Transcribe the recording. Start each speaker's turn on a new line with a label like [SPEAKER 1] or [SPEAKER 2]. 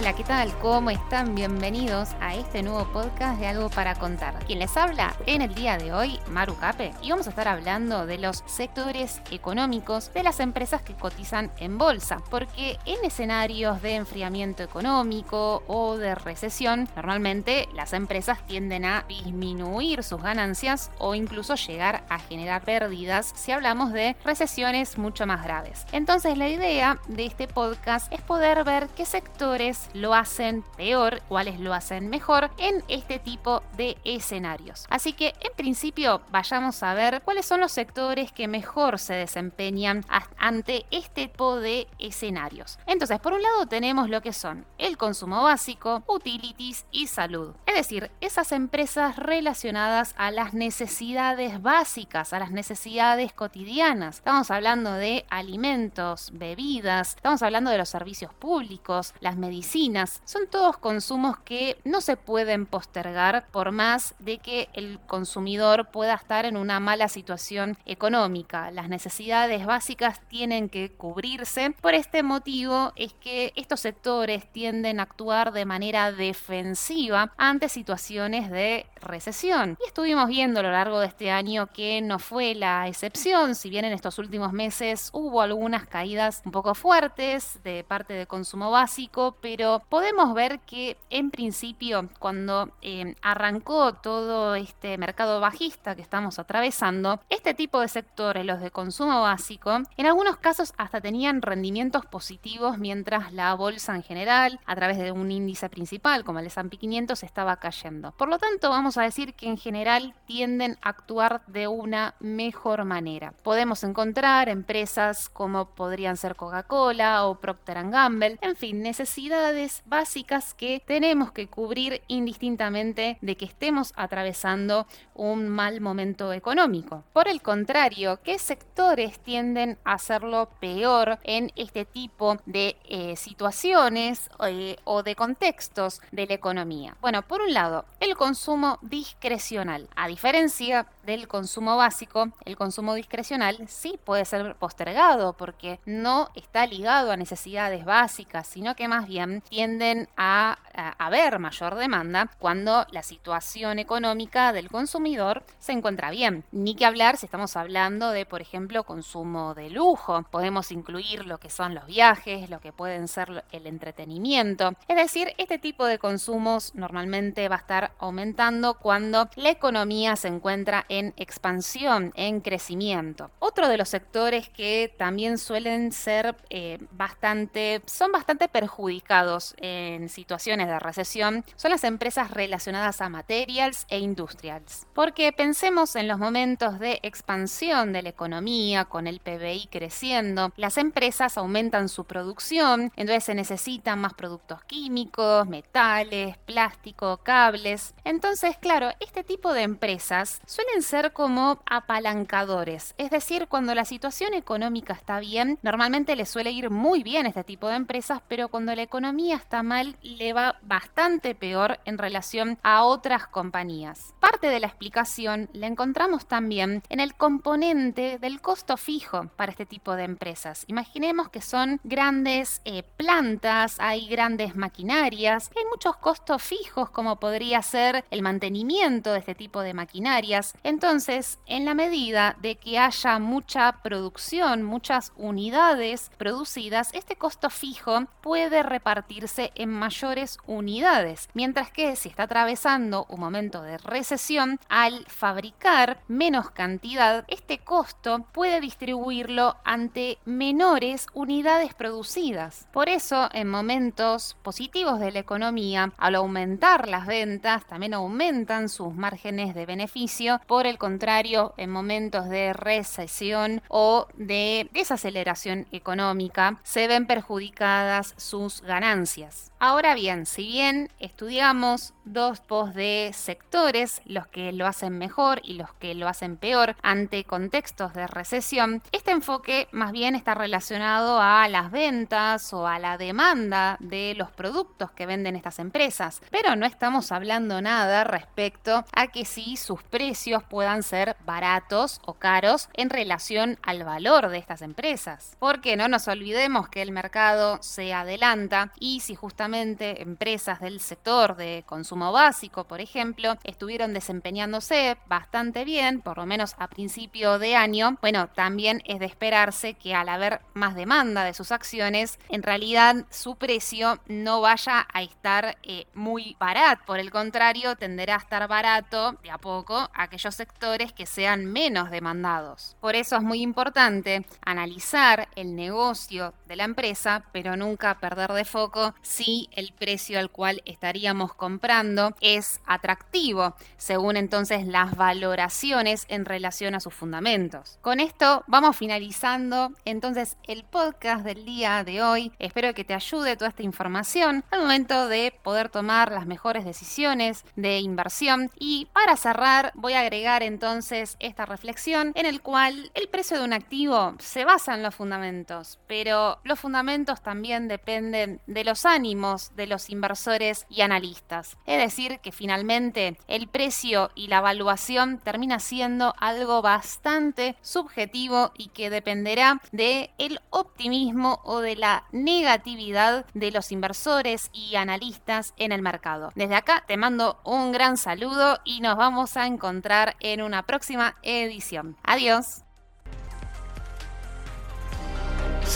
[SPEAKER 1] Hola, ¿qué tal? ¿Cómo están? Bienvenidos a este nuevo podcast de Algo para Contar. Quien les habla en el día de hoy, Maru Cape, y vamos a estar hablando de los sectores económicos de las empresas que cotizan en bolsa, porque en escenarios de enfriamiento económico o de recesión, normalmente las empresas tienden a disminuir sus ganancias o incluso llegar a generar pérdidas si hablamos de recesiones mucho más graves. Entonces la idea de este podcast es poder ver qué sectores lo hacen peor, cuáles lo hacen mejor en este tipo de escenarios. Así que en principio vayamos a ver cuáles son los sectores que mejor se desempeñan ante este tipo de escenarios. Entonces, por un lado tenemos lo que son el consumo básico, utilities y salud. Es decir, esas empresas relacionadas a las necesidades básicas, a las necesidades cotidianas. Estamos hablando de alimentos, bebidas, estamos hablando de los servicios públicos, las medicinas, son todos consumos que no se pueden postergar por más de que el consumidor pueda estar en una mala situación económica. Las necesidades básicas tienen que cubrirse. Por este motivo es que estos sectores tienden a actuar de manera defensiva ante situaciones de recesión. Y estuvimos viendo a lo largo de este año que no fue la excepción, si bien en estos últimos meses hubo algunas caídas un poco fuertes de parte de consumo básico, pero podemos ver que en principio cuando eh, arrancó todo este mercado bajista que estamos atravesando, este tipo de sectores, los de consumo básico, en algunos casos hasta tenían rendimientos positivos mientras la bolsa en general, a través de un índice principal como el S&P 500, estaba cayendo. Por lo tanto, vamos a decir que en general tienden a actuar de una mejor manera. Podemos encontrar empresas como podrían ser Coca-Cola o Procter Gamble, en fin, básicas que tenemos que cubrir indistintamente de que estemos atravesando un mal momento económico. Por el contrario, ¿qué sectores tienden a hacerlo peor en este tipo de eh, situaciones eh, o de contextos de la economía? Bueno, por un lado, el consumo discrecional. A diferencia del consumo básico, el consumo discrecional sí puede ser postergado porque no está ligado a necesidades básicas, sino que más bien tienden a, haber mayor demanda cuando la situación económica del consumidor se encuentra bien. Ni que hablar si estamos hablando de, por ejemplo, consumo de lujo. Podemos incluir lo que son los viajes, lo que pueden ser el entretenimiento. Es decir, este tipo de consumos normalmente va a estar aumentando cuando la economía se encuentra en expansión, en crecimiento. Otro de los sectores que también suelen ser eh, bastante, son bastante perjudicados en situaciones de recesión son las empresas relacionadas a materials e industrials. Porque pensemos en los momentos de expansión de la economía, con el PBI creciendo, las empresas aumentan su producción, entonces se necesitan más productos químicos, metales, plástico, cables. Entonces, claro, este tipo de empresas suelen ser como apalancadores, es decir, cuando la situación económica está bien, normalmente les suele ir muy bien este tipo de empresas, pero cuando la economía está mal, le va bastante peor en relación a otras compañías. Parte de la explicación la encontramos también en el componente del costo fijo para este tipo de empresas. Imaginemos que son grandes eh, plantas, hay grandes maquinarias, hay muchos costos fijos como podría ser el mantenimiento de este tipo de maquinarias. Entonces, en la medida de que haya mucha producción, muchas unidades producidas, este costo fijo puede en mayores unidades, mientras que si está atravesando un momento de recesión, al fabricar menos cantidad, este costo puede distribuirlo ante menores unidades producidas. Por eso, en momentos positivos de la economía, al aumentar las ventas, también aumentan sus márgenes de beneficio. Por el contrario, en momentos de recesión o de desaceleración económica, se ven perjudicadas sus ganancias. Ahora bien, si bien estudiamos dos post de sectores, los que lo hacen mejor y los que lo hacen peor ante contextos de recesión, este enfoque más bien está relacionado a las ventas o a la demanda de los productos que venden estas empresas, pero no estamos hablando nada respecto a que si sus precios puedan ser baratos o caros en relación al valor de estas empresas. Porque no nos olvidemos que el mercado se adelanta y si justamente empresas del sector de consumo básico, por ejemplo, estuvieron desempeñándose bastante bien, por lo menos a principio de año, bueno, también es de esperarse que al haber más demanda de sus acciones, en realidad su precio no vaya a estar eh, muy barato, por el contrario, tenderá a estar barato de a poco aquellos sectores que sean menos demandados. Por eso es muy importante analizar el negocio de la empresa, pero nunca perder de foco si el precio al cual estaríamos comprando es atractivo, según entonces las valoraciones en relación a sus fundamentos. Con esto vamos finalizando entonces el podcast del día de hoy. Espero que te ayude toda esta información al momento de poder tomar las mejores decisiones de inversión. Y para cerrar voy a agregar entonces esta reflexión en el cual el precio de un activo se basa en los fundamentos, pero los fundamentos también dependen de los ánimos de los inversores y analistas. Es decir, que finalmente el precio y la evaluación termina siendo algo bastante subjetivo y que dependerá de el optimismo o de la negatividad de los inversores y analistas en el mercado. Desde acá te mando un gran saludo y nos vamos a encontrar en una próxima edición. Adiós.